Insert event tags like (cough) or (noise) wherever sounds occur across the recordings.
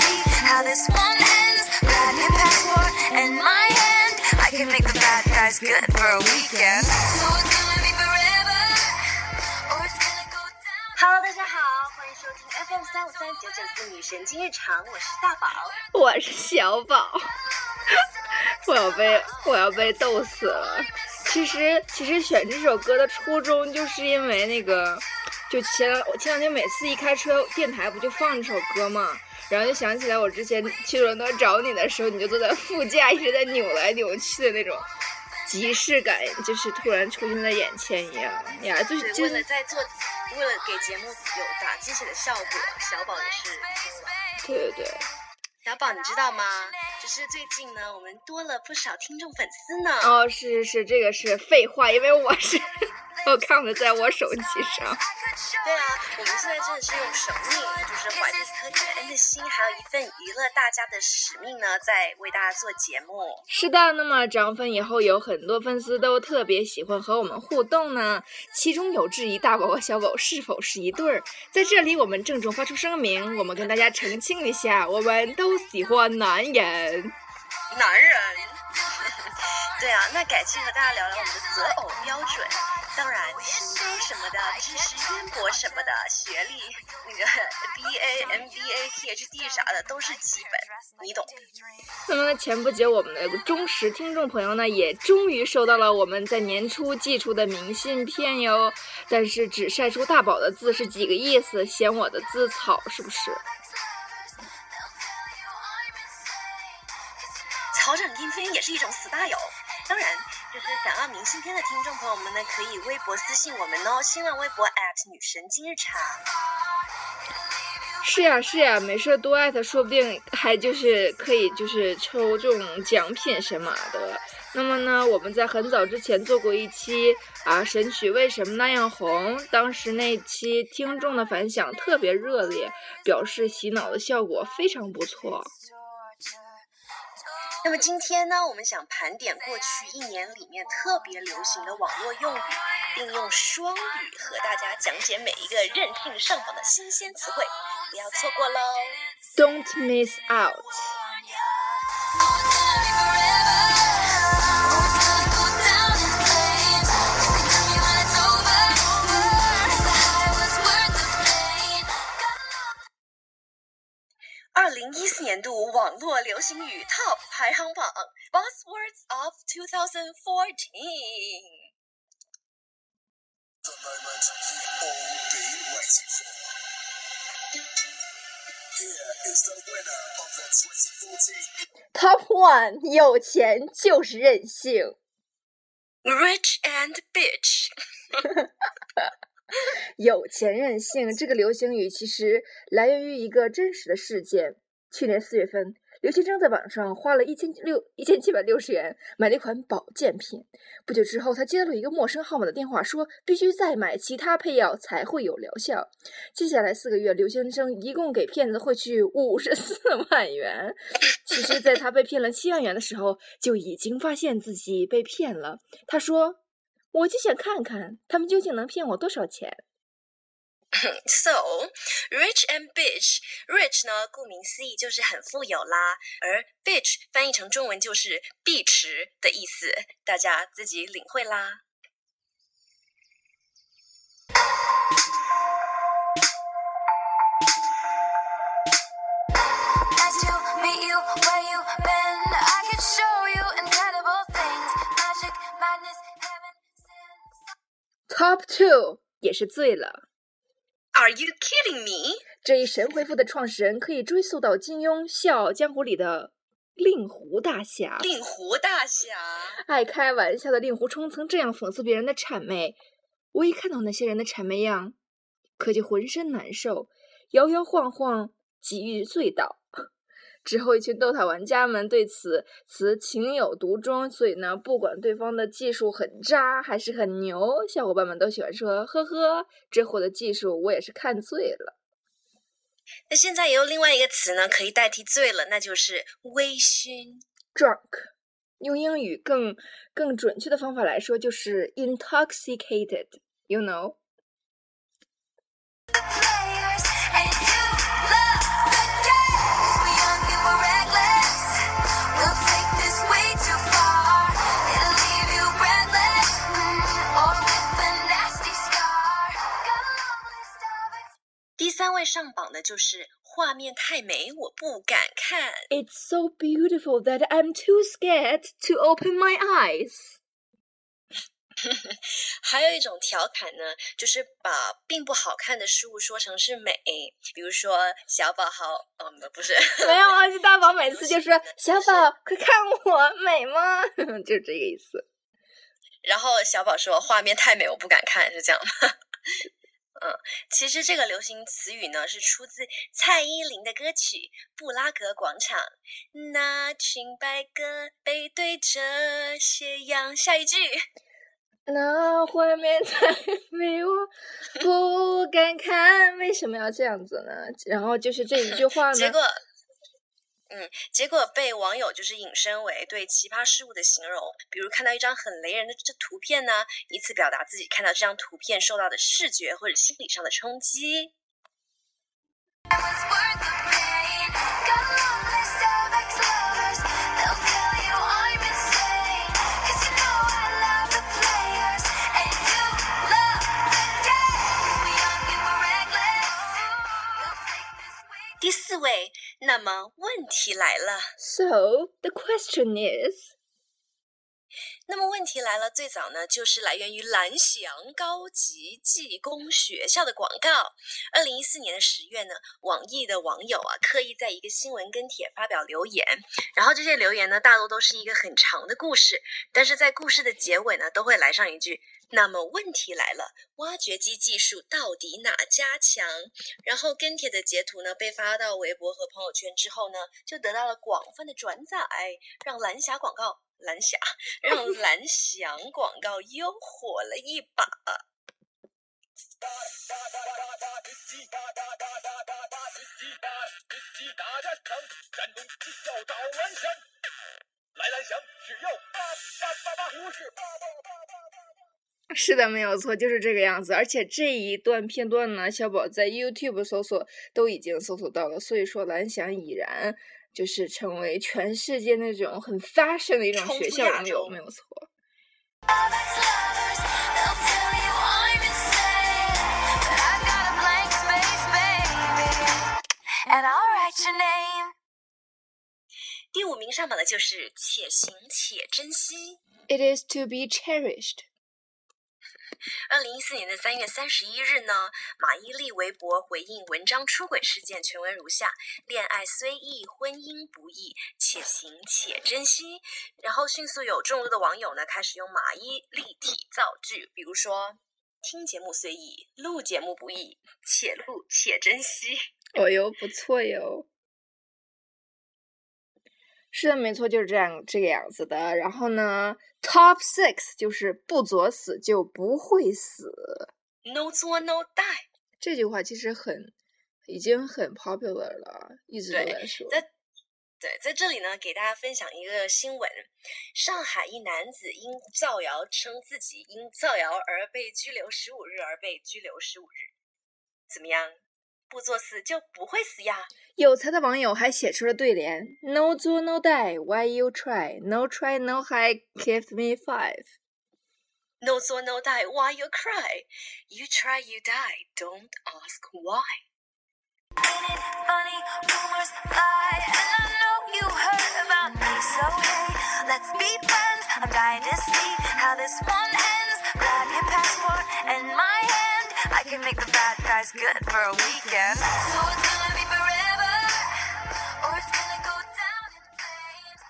see how this one ends black hair pet what's in my head i can make the bad guys good for a weekend so it's gonna be forever or it's gonna go down hello 大家好欢迎收听 fm 三五三九九四女神经日常我是大宝我是小宝我要被我要被逗死了其实其实选这首歌的初衷就是因为那个就前两前两天每次一开车电台不就放这首歌吗然后就想起来我之前去伦敦找你的时候，你就坐在副驾一直在扭来扭去的那种即视感，就是突然出现在眼前一样呀，就是对，就是为了在做，为了给节目有打鸡血的效果，小宝也是。对对对。小宝，你知道吗？就是最近呢，我们多了不少听众粉丝呢。哦，是是是，这个是废话，因为我是我看的在我手机上。对啊，我们现在真的是用生命，就是怀着一颗感恩的心，还有一份娱乐大家的使命呢，在为大家做节目。是的，那么涨粉以后有很多粉丝都特别喜欢和我们互动呢，其中有质疑大宝和小宝是否是一对儿。在这里，我们郑重发出声明，我们跟大家澄清一下，我们都喜欢男人。男人。(laughs) 对啊，那改期和大家聊聊我们的择偶标准。当然，身高什么的，知识渊博什么的，学历那个 B A M B A P H D 啥的都是基本，你懂。那么前不久，我们的忠实听众朋友呢，也终于收到了我们在年初寄出的明信片哟。但是只晒出大宝的字是几个意思？嫌我的字草是不是？草长莺飞也是一种死大友。当然，就是想要明信片的听众朋友们呢，可以微博私信我们哦，新浪微博女神经日常。是呀是呀，没事多艾特，说不定还就是可以就是抽这种奖品什么的。那么呢，我们在很早之前做过一期啊，神曲为什么那样红？当时那期听众的反响特别热烈，表示洗脑的效果非常不错。那么今天呢，我们想盘点过去一年里面特别流行的网络用语，并用双语和大家讲解每一个任性上榜的新鲜词汇，不要错过喽！Don't miss out。零一四年度网络流行语 Top 排行榜 Buzzwords of 2014。the moment you've all been waiting for. Here is the winner of the 2014 Top one，有钱就是任性。Rich and bitch，有钱任性这个流行语其实来源于一个真实的事件。去年四月份，刘先生在网上花了一千六一千七百六十元买了一款保健品。不久之后，他接到了一个陌生号码的电话，说必须再买其他配药才会有疗效。接下来四个月，刘先生一共给骗子汇去五十四万元。其实，在他被骗了七万元的时候，就已经发现自己被骗了。他说：“我就想看看他们究竟能骗我多少钱。” (clears throat) so rich and bitch rich 呢，顾名思义就是很富有啦，而 bitch 翻译成中文就是碧池的意思，大家自己领会啦。Top two 也是醉了。Are you kidding me？这一神回复的创始人可以追溯到金庸《笑傲江湖》里的令狐大侠。令狐大侠，爱开玩笑的令狐冲曾这样讽刺别人的谄媚：“我一看到那些人的谄媚样，可就浑身难受，摇摇晃晃，几欲醉倒。”之后，一群 DOTA 玩家们对此词情有独钟，所以呢，不管对方的技术很渣还是很牛，小伙伴们都喜欢说：“呵呵，这货的技术我也是看醉了。那现在也有另外一个词呢，可以代替醉了，那就是微醺。”drunk，用英语更更准确的方法来说，就是 intoxicated。You know。上榜的就是画面太美，我不敢看。It's so beautiful that I'm too scared to open my eyes. (laughs) 还有一种调侃呢，就是把并不好看的事物说成是美，比如说小宝好，嗯，不是，(laughs) 没有啊，就大宝 (laughs) 每次就说：“小宝，快看我美吗？”就这个意思。然后小宝说画面太美，我不敢看，是这样吗？嗯，其实这个流行词语呢是出自蔡依林的歌曲《布拉格广场》，那群白鸽背对着斜阳。下一句，那画面太美，(laughs) 我不敢看。为什么要这样子呢？然后就是这一句话呢，(laughs) 结果，嗯，结果被网友就是引申为对奇葩事物的形容，比如看到一张很雷人的这图片呢，以此表达自己看到这张图片受到的视觉或者心理上的冲击。那么问题来了。 So the question is, 那么问题来了，最早呢就是来源于蓝翔高级技工学校的广告。二零一四年的十月呢，网易的网友啊刻意在一个新闻跟帖发表留言，然后这些留言呢大多都是一个很长的故事，但是在故事的结尾呢都会来上一句。那么问题来了，挖掘机技术到底哪家强？然后跟帖的截图呢被发到微博和朋友圈之后呢，就得到了广泛的转载，让蓝霞广告蓝霞让 (laughs) 蓝翔广告又火了一把。是的，没有错，就是这个样子。而且这一段片段呢，小宝在 YouTube 搜索都已经搜索到了，所以说蓝翔已然就是成为全世界那种很 fashion 的一种学校，没有？没有错。Of ex-lovers. They'll tell you I'm insane. But I've got a blank space, baby. And I'll write your name. 第五名上榜的就是且行且珍惜。It is to be cherished. 二零一四年的三月三十一日呢，马伊琍微博回应文章出轨事件全文如下：恋爱虽易，婚姻不易，且行且珍惜。然后迅速有众多的网友呢开始用马伊琍体造句，比如说。听节目虽易，录节目不易，且录且珍惜。哦哟，不错哟。是的，没错，就是这样这个样子的。然后呢，Top Six 就是不作死就不会死。No 作 No die。这句话其实很，已经很 popular 了，一直都在说。在对，在这里呢，给大家分享一个新闻：上海一男子因造谣称自己因造谣而被拘留十五日而被拘留十五日，怎么样？不作死就不会死呀！有才的网友还写出了对联：No 作 No die，Why you try？No try no high, give me five。 No 作 No die, why you cry? You try, you die. Don't ask why. Ain't it funny? Rumors fly, and I know you heard about me. So hey, let's be friends. I'm dying to see how this one ends. Grab your passport and my hand. I can make the bad guys good for a weekend. So it's gonna be forever, or it's gonna go down in flames.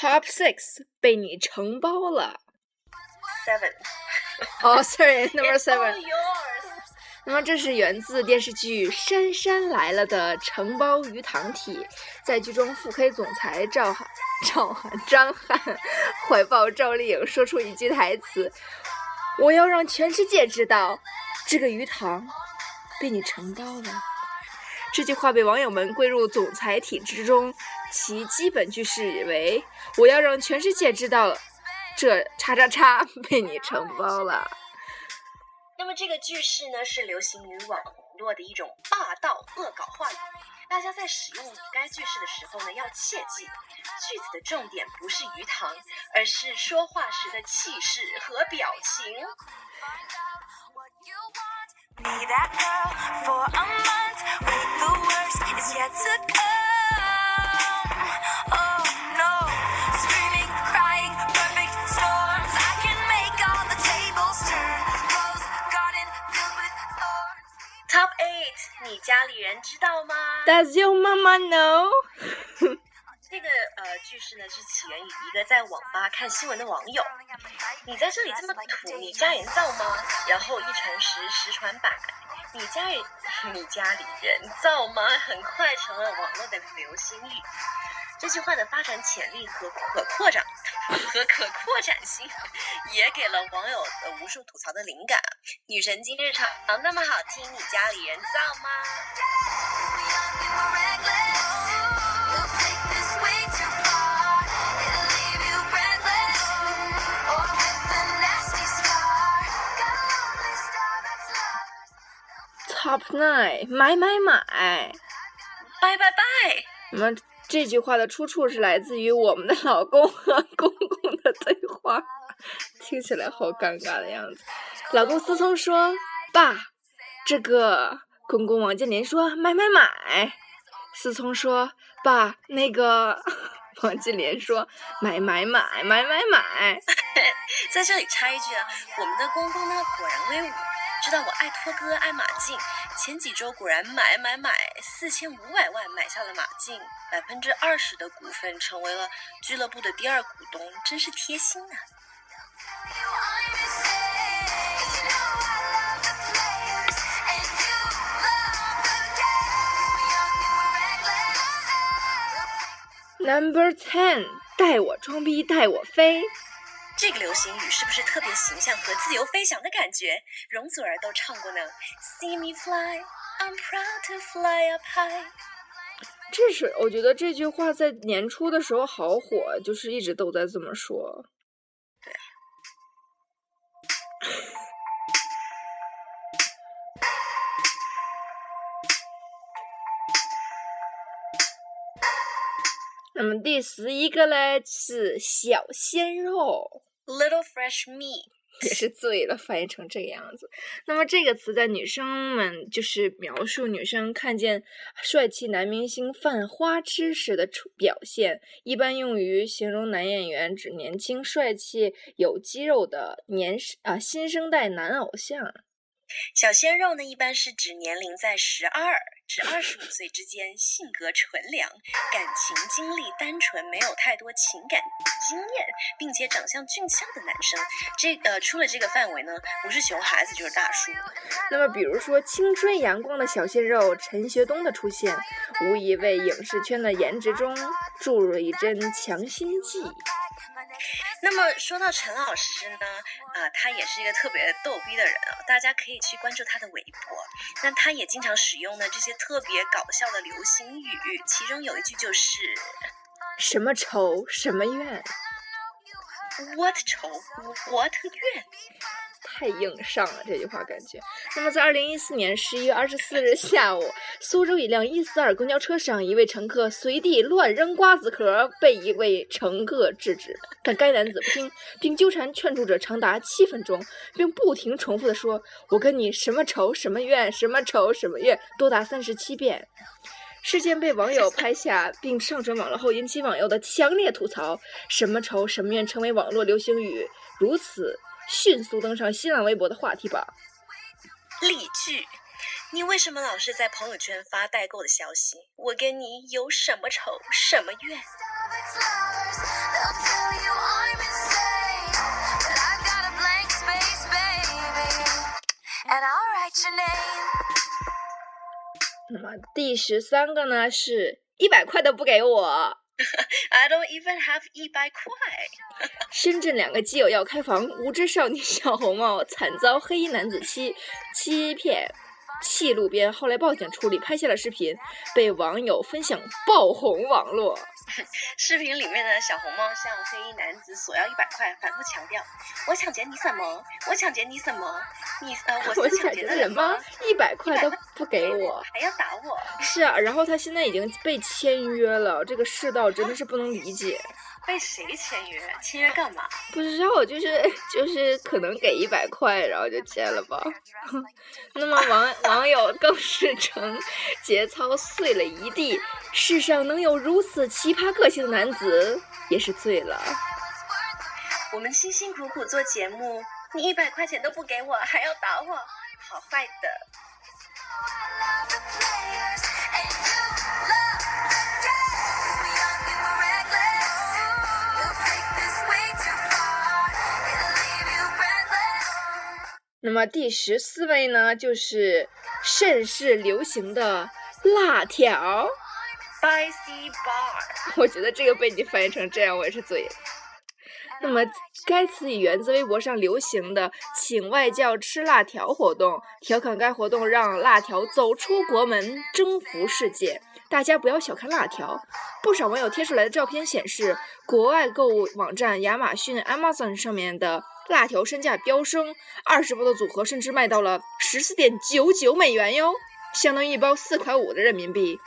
Top Six 被你承包了。Seven. 哦、s o r r y n u m b e r It's all seven。yours. 那么这是源自电视剧《杉杉来了》的承包鱼塘体，在剧中腹黑总裁赵涵、赵涵、张翰怀抱赵丽颖，说出一句台词：“我要让全世界知道，这个鱼塘被你承包了。”这句话被网友们归入总裁体之中，其基本句式为：“我要让全世界知道，这叉叉叉 (laughs) 被你承包了。”那么这个句式呢，是流行于网络的一种霸道恶搞话语。大家在使用该句式的时候呢，要切记，句子的重点不是鱼塘，而是说话时的气势和表情。What you want, be that girl for a month. Wait, the worst is yet to come. Oh no, screaming, crying, perfect storms. I can make all the tables turn. Rose garden filled with thorns. Top eight，你家里人知道吗？ Does your mama know？ 这个呃句式呢是起源于一个在网吧看新闻的网友。你在这里这么土，你家人造吗？然后一传十，十传百，你家人 (laughs) 你家里人造吗？很快成了网络的流行语。这句话的发展潜力和可扩展和可扩展性，也给了网友呃无数吐槽的灵感。女神今日常那么好听，你家里人造吗？Top nine，买买买。拜拜拜。那么这句话的出处是来自于我们的老公和公公的对话，听起来好尴尬的样子。老公思聪说：“爸，这个。”公公王健林说：“买买买。”思聪说：“爸，那个。(laughs) ”王健林说：“买买买买买买。(laughs) 在这里插一句啊，我们的公公呢果然威武，知道我爱托哥爱马竞，前几周果然买买买四千五百万买下了马竞，百分之二十的股份成为了俱乐部的第二股东，真是贴心啊！！Number ten，带我装逼，带我飞。这个流行语是不是特别形象和自由飞翔的感觉？容祖儿都唱过呢。See me fly, I'm proud to fly up high。这是我觉得这句话在年初的时候好火，就是一直都在这么说。对那么第十一个嘞是小鲜肉，Little fresh me。(laughs) 也是醉了，翻译成这个样子。那么这个词在女生们就是描述女生看见帅气男明星犯花痴时的出表现，一般用于形容男演员指年轻、帅气、有肌肉的年啊新生代男偶像。小鲜肉呢，一般是指年龄在十二至二十五岁之间，性格纯良，感情经历单纯，没有太多情感经验，并且长相俊俏的男生。这呃，出了这个范围呢，不是熊孩子就是大叔。那么，比如说青春阳光的小鲜肉陈学冬的出现，无疑为影视圈的颜值中注入了一针强心剂。那么说到陈老师呢，啊、他也是一个特别逗逼的人啊，大家可以去关注他的微博。那他也经常使用呢这些特别搞笑的流行语，其中有一句就是什么仇什么怨，“what 仇？What 怨太硬上了这句话感觉。那么，在二零一四年十一月二十四日下午，苏州一辆一四二公交车上，一位乘客随地乱扔瓜子壳，被一位乘客制止，但该男子不听，并纠缠劝阻者长达七分钟，并不停重复的说：“我跟你什么仇什么怨，什么仇什么怨”，多达三十七遍。事件被网友拍下并上传网络后，引起网友的强烈吐槽。什么仇什么怨成为网络流行语，如此迅速登上新浪微博的话题榜。例句。你为什么老是在朋友圈发代购的消息？我跟你有什么仇什么怨.那么第十三个呢是一百块都不给我。(laughs) I don't even have 一百块。深圳两个基友要开房，无知少女小红帽惨遭黑衣男子欺欺骗，弃路边，后来报警处理，拍下了视频，被网友分享爆红网络。(laughs) 视频里面的小红帽向黑衣男子索要一百块，反复强调：“我抢劫你什么？我抢劫你什么？你呃，我我是抢劫的人吗吗？？一百块都不给我我。，还要打我。是啊，然后他现在已经被签约了，这个世道真的是不能理解。被谁签约？签约干嘛？不知道，就是就是可能给一百块，然后就签了吧。(laughs) 那么网网友更是称节操碎了一地，世上能有如此奇葩个性的男子也是醉了。我们辛辛苦苦做节目，你一百块钱都不给我，还要打我，好坏的。那么第十四位呢，就是甚是流行的辣条。Spicy bar，我觉得这个被你翻译成这样，我也是醉了。那么，该词语源自微博上流行的“请外教吃辣条”活动，调侃该活动让辣条走出国门，征服世界。大家不要小看辣条，不少网友贴出来的照片显示，国外购物网站亚马逊 Amazon 上面的辣条身价飙升，二十包的组合甚至卖到了十四点九九美元哟，相当于一包四块五的人民币。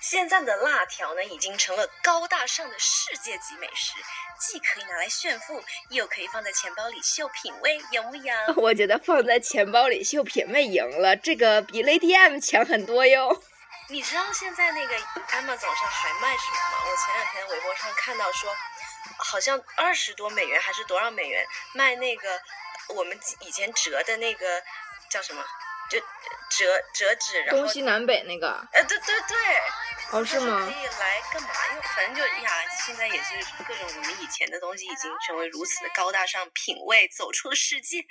现在的辣条呢，已经成了高大上的世界级美食，既可以拿来炫富，又可以放在钱包里秀品味，有木有？(laughs) 我觉得放在钱包里秀品味赢了，这个比 Lady M 强很多哟。你知道现在那个 Amazon 上还卖什么吗？我前两天微博上看到说，好像二十多美元还是多少美元卖那个我们以前折的那个叫什么？就折折纸，然后东西南北那个，呃，对对对，哦是吗可？以来干嘛用？反正就呀，现在也是各种我们以前的东西已经成为如此的高大上，品味走出了世界。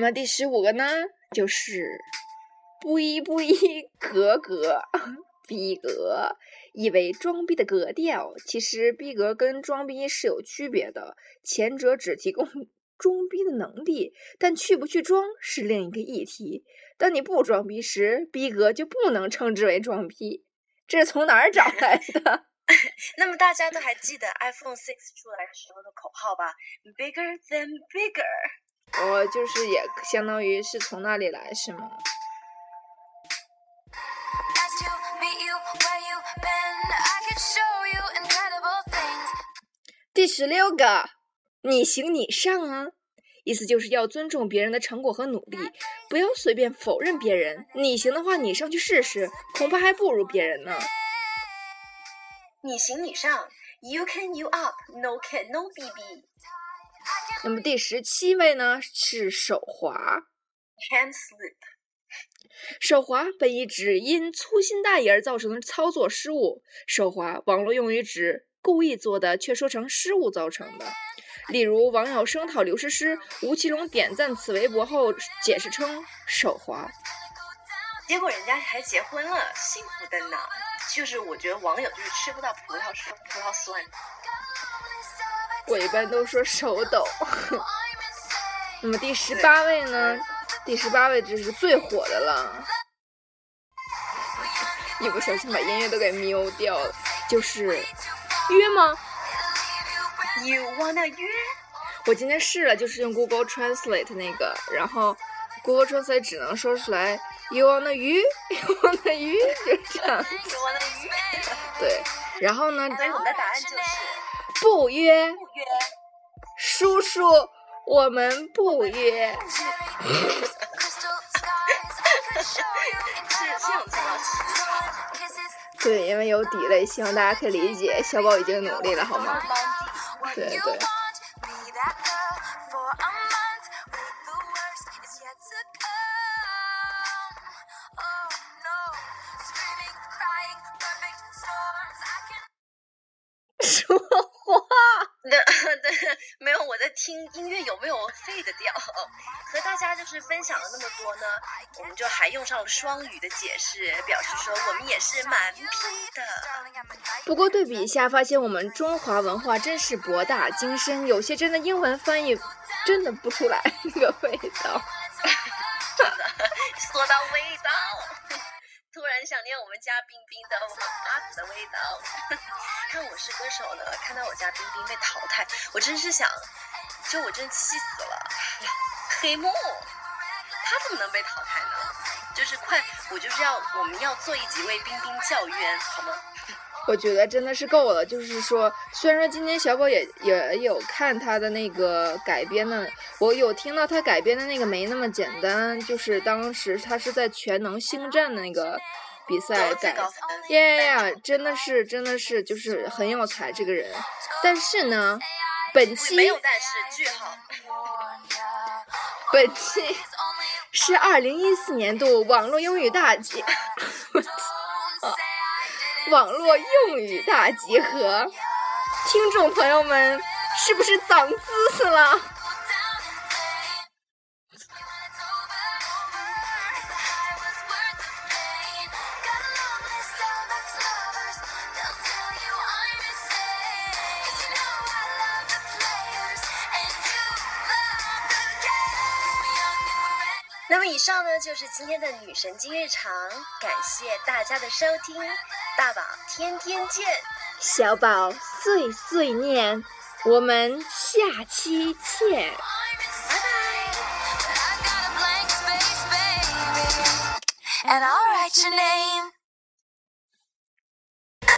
那么第十五个呢，就是不一不一格格逼格，意为装逼的格调。其实逼格跟装逼是有区别的，前者只提供装逼的能力，但去不去装是另一个议题。当你不装逼时，逼格就不能称之为装逼。这是从哪儿找 (laughs) 来的？(laughs) 那么大家都还记得 iPhone 6出来时候的口号吧？Bigger than bigger。我就是也相当于是从那里来，是吗？Nice to meet you where you been. I could show you incredible things. 第十六个，你行你上啊，意思就是要尊重别人的成果和努力，不要随便否认别人。你行的话，你上去试试，恐怕还不如别人呢。你行你上，You can you up，No can no BB。那么第十七位呢是手滑，Hand slip。手滑本意指因粗心大意而造成的操作失误，手滑网络用于指故意做的却说成失误造成的。例如，网友声讨刘诗诗，吴奇隆点赞此微博后解释称手滑。结果人家还结婚了，幸福的呢。就是我觉得网友就是吃不到葡萄说葡萄酸。我一般都说手抖。那么第十八位呢？第十八位这是最火的了，一不小心把音乐都给瞄掉了，就是约吗？You wanna 约？我今天试了，就是用 Google Translate 那个，然后 Google Translate 只能说出来 You wanna 约，You wanna 约，(laughs) 就这样。You wanna 约？对，然后呢，所以我们的答案就是不约。叔叔我们不约。(laughs) 对因为有底了希望大家可以理解小宝已经努力了好吗？对对。听音乐有没有 fade 掉？(laughs) 和大家就是分享了那么多呢，我们就还用上了双语的解释，表示说我们也是蛮拼的。不过对比一下，发现我们中华文化真是博大精深，有些真的英文翻译真的不出来 (laughs) 那个味道。(laughs) 说到味道，突然想念我们家冰冰的妈子的味道。看《我是歌手》呢，看到我家冰冰被淘汰，我真是想，就我真气死了，黑幕，他怎么能被淘汰呢？就是快，我就是要我们要做一集为冰冰叫冤，好吗？我觉得真的是够了。就是说，虽然说今天小宝也也有看他的那个改编的，我有听到他改编的那个没那么简单。就是当时他是在全能星战的那个比赛改，耶呀，真的是真的是就是很有才这个人。但是呢，本期没有但是句号。(laughs) 本期是二零一四年度网络英语大集。(laughs) 网络用语大集合，听众朋友们，是不是长姿势了？以上呢，就是今天的女神经日常，感谢大家的收听。大宝天天见，小宝碎碎念，我们下期见，拜拜。And I'll write your name